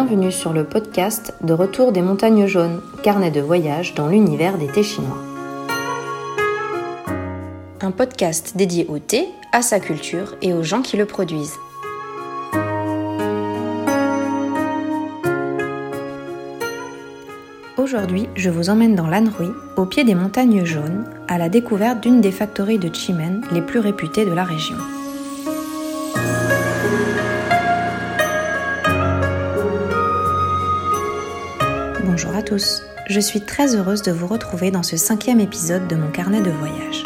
Bienvenue sur le podcast de Retour des montagnes jaunes, carnet de voyage dans l'univers des thés chinois. Un podcast dédié au thé, à sa culture et aux gens qui le produisent. Aujourd'hui, je vous emmène dans l'Anhui, au pied des montagnes jaunes, à la découverte d'une des factories de Chimen les plus réputées de la région. Je suis très heureuse de vous retrouver dans ce cinquième épisode de mon carnet de voyage.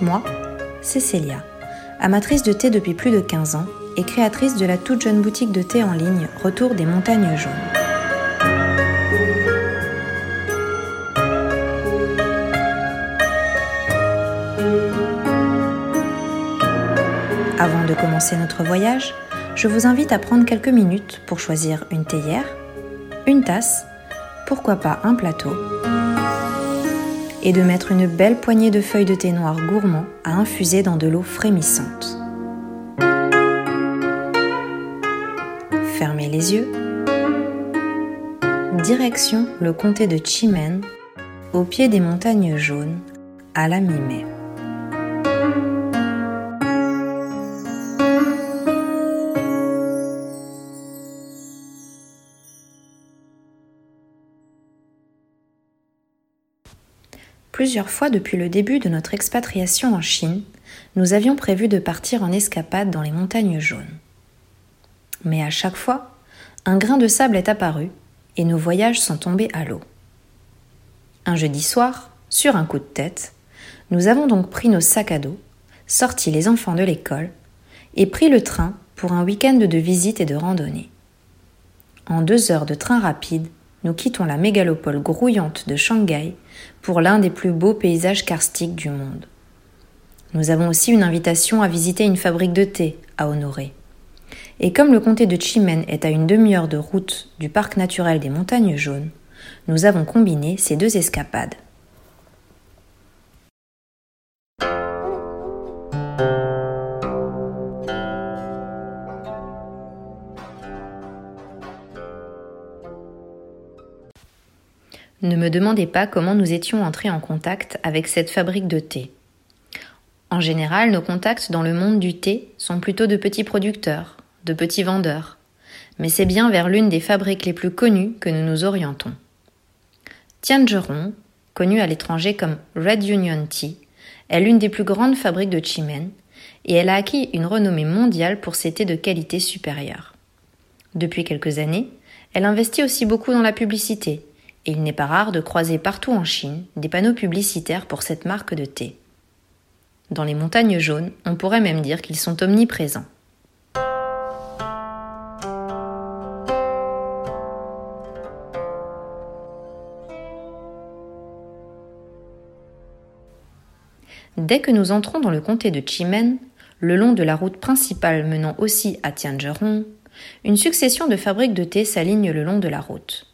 Moi, c'est Célia, amatrice de thé depuis plus de 15 ans et créatrice de la toute jeune boutique de thé en ligne Retour des montagnes jaunes. Avant de commencer notre voyage, je vous invite à prendre quelques minutes pour choisir une théière, une tasse, pourquoi pas un plateau, et de mettre une belle poignée de feuilles de thé noir gourmand à infuser dans de l'eau frémissante. Fermez les yeux. Direction le comté de Chimen, au pied des montagnes jaunes, à la mi-mai. Plusieurs fois depuis le début de notre expatriation en Chine, nous avions prévu de partir en escapade dans les montagnes jaunes. Mais à chaque fois, un grain de sable est apparu et nos voyages sont tombés à l'eau. Un jeudi soir, sur un coup de tête, nous avons donc pris nos sacs à dos, sorti les enfants de l'école et pris le train pour un week-end de visite et de randonnée. En deux heures de train rapide, nous quittons la mégalopole grouillante de Shanghai pour l'un des plus beaux paysages karstiques du monde. Nous avons aussi une invitation à visiter une fabrique de thé à honorer. Et comme le comté de Chimen est à une demi-heure de route du parc naturel des montagnes jaunes, nous avons combiné ces deux escapades. Me demandez pas comment nous étions entrés en contact avec cette fabrique de thé. En général, nos contacts dans le monde du thé sont plutôt de petits producteurs, de petits vendeurs, mais c'est bien vers l'une des fabriques les plus connues que nous nous orientons. Tiangeron, connue à l'étranger comme Red Union Tea, est l'une des plus grandes fabriques de Chimen et elle a acquis une renommée mondiale pour ses thés de qualité supérieure. Depuis quelques années, elle investit aussi beaucoup dans la publicité et il n'est pas rare de croiser partout en Chine des panneaux publicitaires pour cette marque de thé. Dans les montagnes jaunes, on pourrait même dire qu'ils sont omniprésents. Dès que nous entrons dans le comté de Chimen, le long de la route principale menant aussi à Tianzhong, une succession de fabriques de thé s'aligne le long de la route.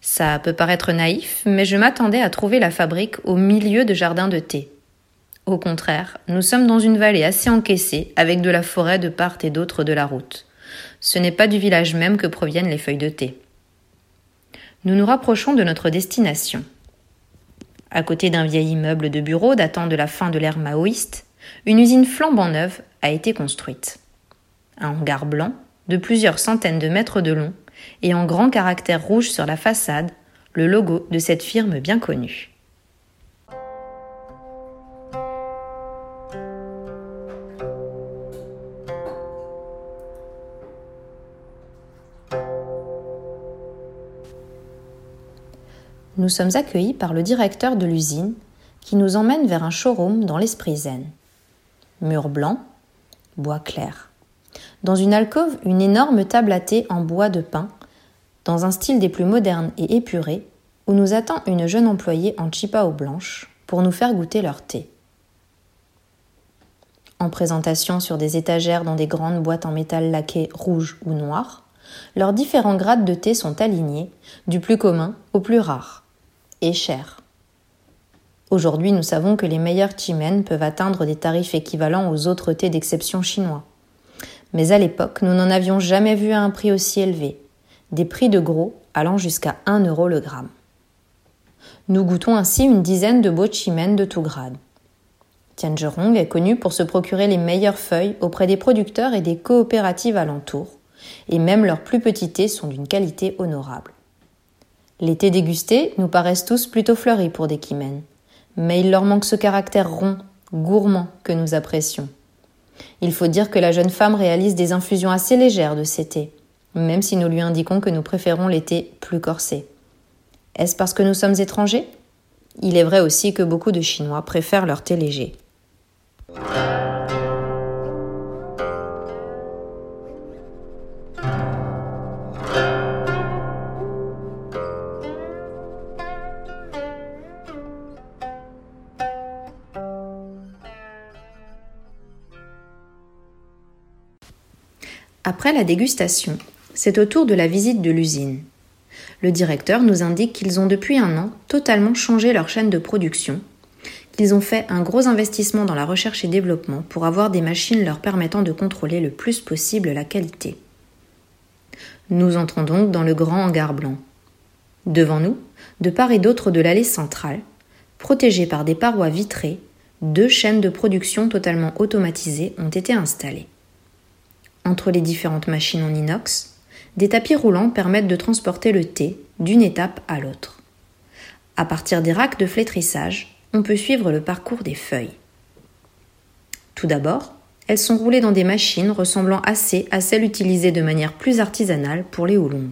Ça peut paraître naïf, mais je m'attendais à trouver la fabrique au milieu de jardins de thé. Au contraire, nous sommes dans une vallée assez encaissée, avec de la forêt de part et d'autre de la route. Ce n'est pas du village même que proviennent les feuilles de thé. Nous nous rapprochons de notre destination. À côté d'un vieil immeuble de bureaux datant de la fin de l'ère maoïste, une usine flambant neuve a été construite. Un hangar blanc, de plusieurs centaines de mètres de long, et en grand caractère rouge sur la façade, le logo de cette firme bien connue. Nous sommes accueillis par le directeur de l'usine qui nous emmène vers un showroom dans l'esprit zen. Mur blanc, bois clair. Dans une alcôve, une énorme table à thé en bois de pin dans un style des plus modernes et épurés, où nous attend une jeune employée en chipao blanche pour nous faire goûter leur thé. En présentation sur des étagères dans des grandes boîtes en métal laqué rouge ou noir, leurs différents grades de thé sont alignés, du plus commun au plus rare, et cher. Aujourd'hui, nous savons que les meilleurs chimen peuvent atteindre des tarifs équivalents aux autres thés d'exception chinois. Mais à l'époque, nous n'en avions jamais vu à un prix aussi élevé, des prix de gros allant jusqu'à 1 euro le gramme. Nous goûtons ainsi une dizaine de beaux chimen de tout grade. Tianzherong est connu pour se procurer les meilleures feuilles auprès des producteurs et des coopératives alentours, et même leurs plus petits thés sont d'une qualité honorable. Les thés dégustés nous paraissent tous plutôt fleuris pour des Kimen, mais il leur manque ce caractère rond, gourmand que nous apprécions. Il faut dire que la jeune femme réalise des infusions assez légères de ces thés, même si nous lui indiquons que nous préférons les thés plus corsés. Est-ce parce que nous sommes étrangers? Il est vrai aussi que beaucoup de Chinois préfèrent leur thé léger. Après la dégustation, c'est au tour de la visite de l'usine. Le directeur nous indique qu'ils ont depuis un an totalement changé leur chaîne de production, qu'ils ont fait un gros investissement dans la recherche et développement pour avoir des machines leur permettant de contrôler le plus possible la qualité. Nous entrons donc dans le grand hangar blanc. Devant nous, de part et d'autre de l'allée centrale, protégées par des parois vitrées, deux chaînes de production totalement automatisées ont été installées entre les différentes machines en inox, des tapis roulants permettent de transporter le thé d'une étape à l'autre. À partir des racks de flétrissage, on peut suivre le parcours des feuilles. Tout d'abord, elles sont roulées dans des machines ressemblant assez à celles utilisées de manière plus artisanale pour les houlons.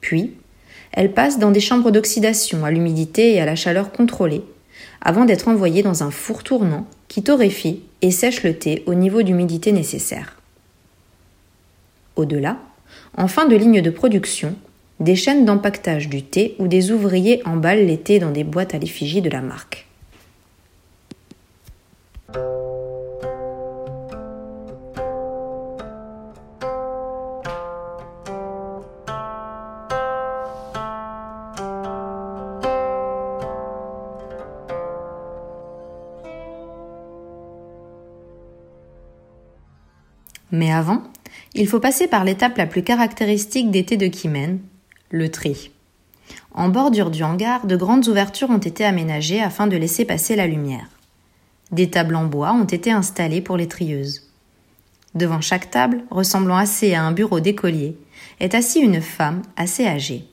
Puis, elles passent dans des chambres d'oxydation à l'humidité et à la chaleur contrôlée, avant d'être envoyées dans un four tournant qui torréfie et sèche le thé au niveau d'humidité nécessaire. Au-delà, en fin de ligne de production, des chaînes d'empaquetage du thé où des ouvriers emballent les thés dans des boîtes à l'effigie de la marque. Mais avant, il faut passer par l'étape la plus caractéristique des thés de Kimen, le tri. En bordure du hangar, de grandes ouvertures ont été aménagées afin de laisser passer la lumière. Des tables en bois ont été installées pour les trieuses. Devant chaque table, ressemblant assez à un bureau d'écolier, est assise une femme assez âgée.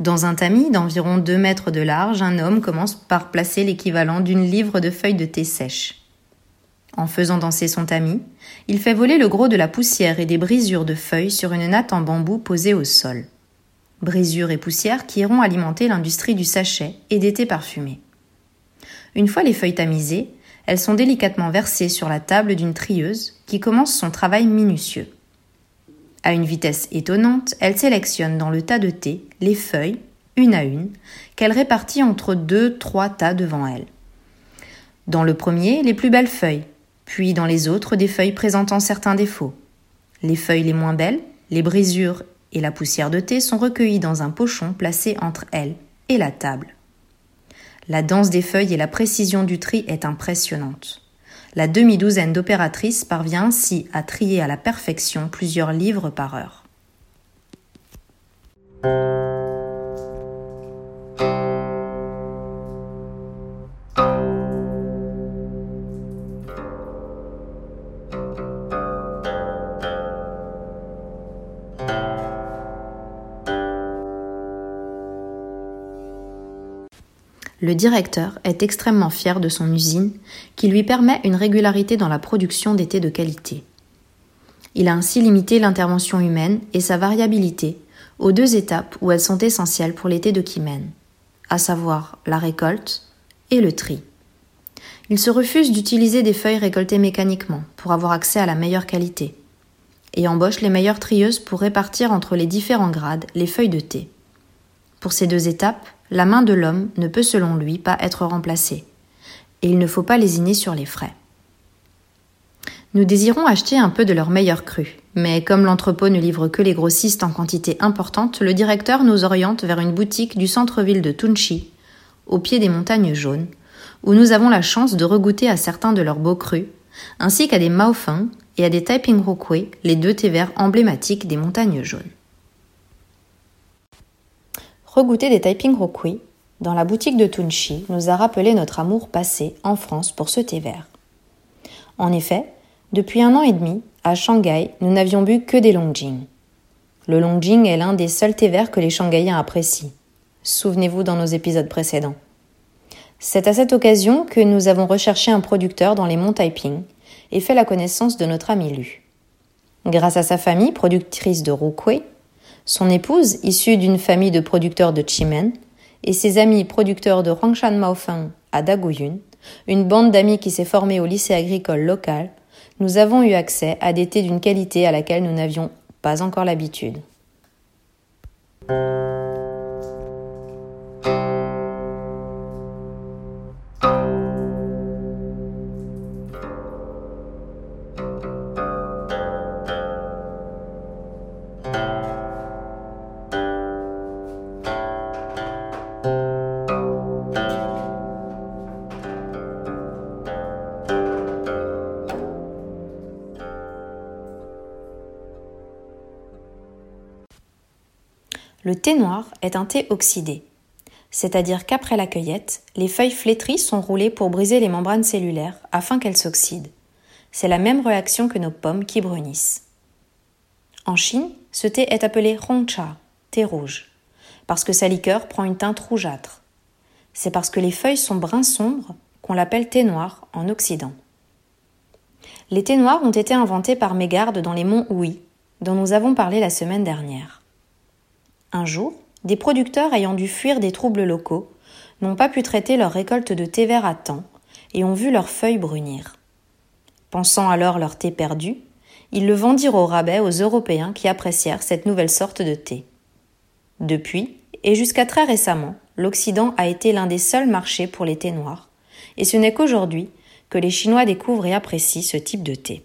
Dans un tamis d'environ deux mètres de large, un homme commence par placer l'équivalent d'une livre de feuilles de thé sèches. En faisant danser son tamis, il fait voler le gros de la poussière et des brisures de feuilles sur une natte en bambou posée au sol. Brisures et poussières qui iront alimenter l'industrie du sachet et des thés parfumés. Une fois les feuilles tamisées, elles sont délicatement versées sur la table d'une trieuse qui commence son travail minutieux. À une vitesse étonnante, elle sélectionne dans le tas de thé les feuilles, une à une, qu'elle répartit entre deux, trois tas devant elle. Dans le premier, les plus belles feuilles, puis dans les autres des feuilles présentant certains défauts. Les feuilles les moins belles, les brisures et la poussière de thé sont recueillies dans un pochon placé entre elles et la table. La danse des feuilles et la précision du tri est impressionnante. La demi-douzaine d'opératrices parvient ainsi à trier à la perfection plusieurs livres par heure. Le directeur est extrêmement fier de son usine qui lui permet une régularité dans la production thés de qualité. Il a ainsi limité l'intervention humaine et sa variabilité aux deux étapes où elles sont essentielles pour thés de Kimen, à savoir la récolte et le tri. Il se refuse d'utiliser des feuilles récoltées mécaniquement pour avoir accès à la meilleure qualité et embauche les meilleures trieuses pour répartir entre les différents grades les feuilles de thé. Pour ces deux étapes, la main de l'homme ne peut selon lui pas être remplacée, et il ne faut pas lésiner sur les frais. Nous désirons acheter un peu de leur meilleur cru, mais comme l'entrepôt ne livre que les grossistes en quantité importante, le directeur nous oriente vers une boutique du centre-ville de Tunchi, au pied des montagnes jaunes, où nous avons la chance de regoûter à certains de leurs beaux crus, ainsi qu'à des Maofeng et à des Taiping les deux thés verts emblématiques des montagnes jaunes. Regoûter des Taiping Rokui dans la boutique de Tunchi nous a rappelé notre amour passé en France pour ce thé vert. En effet, depuis un an et demi, à Shanghai, nous n'avions bu que des Longjing. Le Longjing est l'un des seuls thés verts que les Shanghaïens apprécient. Souvenez-vous dans nos épisodes précédents. C'est à cette occasion que nous avons recherché un producteur dans les monts Taiping et fait la connaissance de notre ami Lu. Grâce à sa famille, productrice de Rukui, son épouse, issue d'une famille de producteurs de Chimen, et ses amis producteurs de Huangshan Maofeng à Daguyun, une bande d'amis qui s'est formée au lycée agricole local, nous avons eu accès à des thés d'une qualité à laquelle nous n'avions pas encore l'habitude. Le thé noir est un thé oxydé, c'est-à-dire qu'après la cueillette, les feuilles flétries sont roulées pour briser les membranes cellulaires afin qu'elles s'oxydent. C'est la même réaction que nos pommes qui brunissent. En Chine, ce thé est appelé Hongcha, thé rouge, parce que sa liqueur prend une teinte rougeâtre. C'est parce que les feuilles sont brun sombre qu'on l'appelle thé noir en Occident. Les thés noirs ont été inventés par Mégarde dans les monts Houy, dont nous avons parlé la semaine dernière. Un jour, des producteurs ayant dû fuir des troubles locaux n'ont pas pu traiter leur récolte de thé vert à temps et ont vu leurs feuilles brunir. Pensant alors leur thé perdu, ils le vendirent au rabais aux Européens qui apprécièrent cette nouvelle sorte de thé. Depuis, et jusqu'à très récemment, l'Occident a été l'un des seuls marchés pour les thés noirs, et ce n'est qu'aujourd'hui que les Chinois découvrent et apprécient ce type de thé.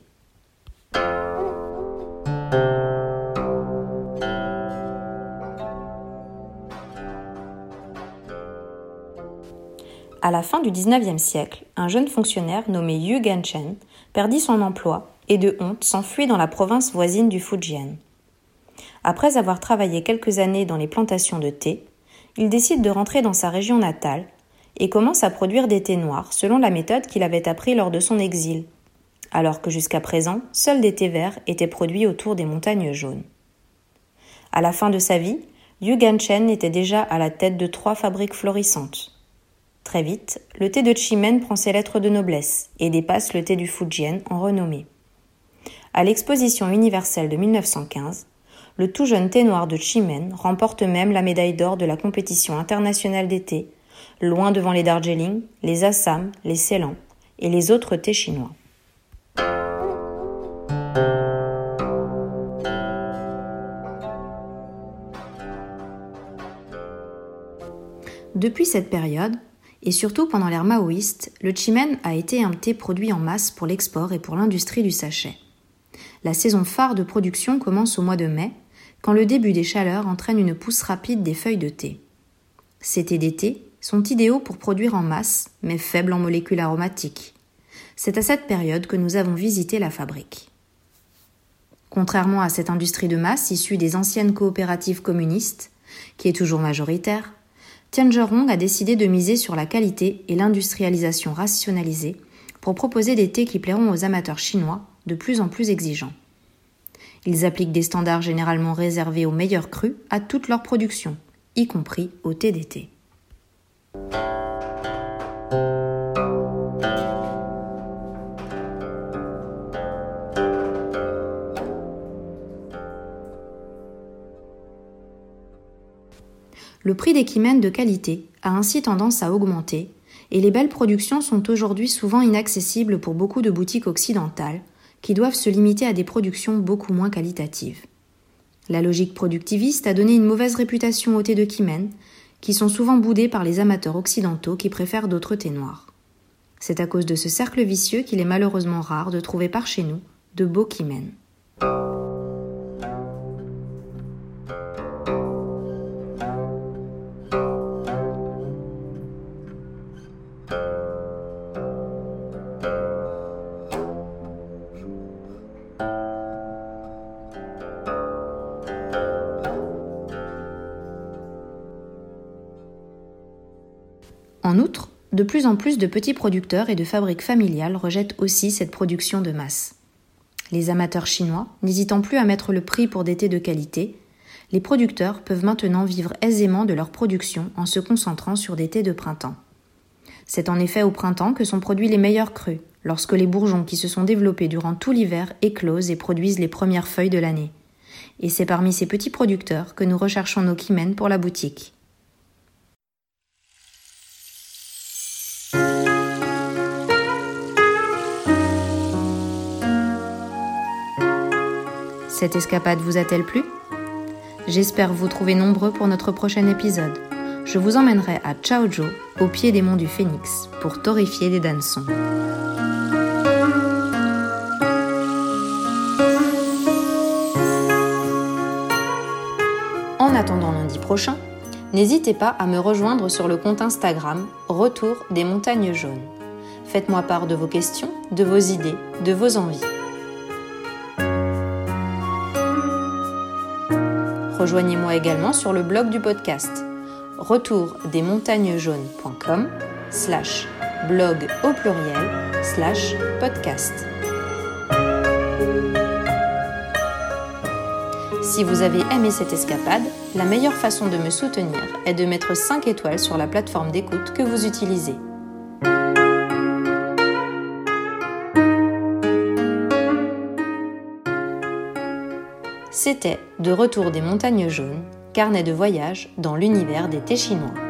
À la fin du XIXe siècle, un jeune fonctionnaire nommé Yu Ganchen perdit son emploi et de honte s'enfuit dans la province voisine du Fujian. Après avoir travaillé quelques années dans les plantations de thé, il décide de rentrer dans sa région natale et commence à produire des thés noirs selon la méthode qu'il avait appris lors de son exil, alors que jusqu'à présent, seuls des thés verts étaient produits autour des montagnes jaunes. À la fin de sa vie, Yu Ganchen était déjà à la tête de trois fabriques florissantes. Très vite, le thé de Chimen prend ses lettres de noblesse et dépasse le thé du Fujian en renommée. À l'exposition universelle de 1915, le tout jeune thé noir de Chimen remporte même la médaille d'or de la compétition internationale thés, loin devant les Darjeeling, les Assam, les Ceylan et les autres thés chinois. Depuis cette période, et surtout pendant l'ère maoïste, le chimen a été un thé produit en masse pour l'export et pour l'industrie du sachet. La saison phare de production commence au mois de mai, quand le début des chaleurs entraîne une pousse rapide des feuilles de thé. Ces thés d'été sont idéaux pour produire en masse, mais faibles en molécules aromatiques. C'est à cette période que nous avons visité la fabrique. Contrairement à cette industrie de masse issue des anciennes coopératives communistes, qui est toujours majoritaire, Tianzhong a décidé de miser sur la qualité et l'industrialisation rationalisée pour proposer des thés qui plairont aux amateurs chinois de plus en plus exigeants. Ils appliquent des standards généralement réservés aux meilleurs crus à toute leur production, y compris au thé d'été. Le prix des kimènes de qualité a ainsi tendance à augmenter, et les belles productions sont aujourd'hui souvent inaccessibles pour beaucoup de boutiques occidentales, qui doivent se limiter à des productions beaucoup moins qualitatives. La logique productiviste a donné une mauvaise réputation aux thés de Kimen, qui sont souvent boudés par les amateurs occidentaux qui préfèrent d'autres thés noirs. C'est à cause de ce cercle vicieux qu'il est malheureusement rare de trouver par chez nous de beaux Kimen. En outre, de plus en plus de petits producteurs et de fabriques familiales rejettent aussi cette production de masse. Les amateurs chinois, n'hésitant plus à mettre le prix pour des thés de qualité, les producteurs peuvent maintenant vivre aisément de leur production en se concentrant sur des thés de printemps. C'est en effet au printemps que sont produits les meilleurs crus, lorsque les bourgeons qui se sont développés durant tout l'hiver éclosent et produisent les premières feuilles de l'année. Et c'est parmi ces petits producteurs que nous recherchons nos kimens pour la boutique. Cette escapade vous a-t-elle plu? J'espère vous trouver nombreux pour notre prochain épisode. Je vous emmènerai à Chaoju, au pied des monts du Phénix, pour torréfier des dansons. En attendant lundi prochain, n'hésitez pas à me rejoindre sur le compte Instagram Retour des montagnes jaunes. Faites-moi part de vos questions, de vos idées, de vos envies. Rejoignez-moi également sur le blog du podcast retourdesmontagnesjaunes.com slash blog au pluriel slash podcast. Si vous avez aimé cette escapade, la meilleure façon de me soutenir est de mettre 5 étoiles sur la plateforme d'écoute que vous utilisez. C'était De retour des montagnes jaunes, carnet de voyage dans l'univers des thés chinois.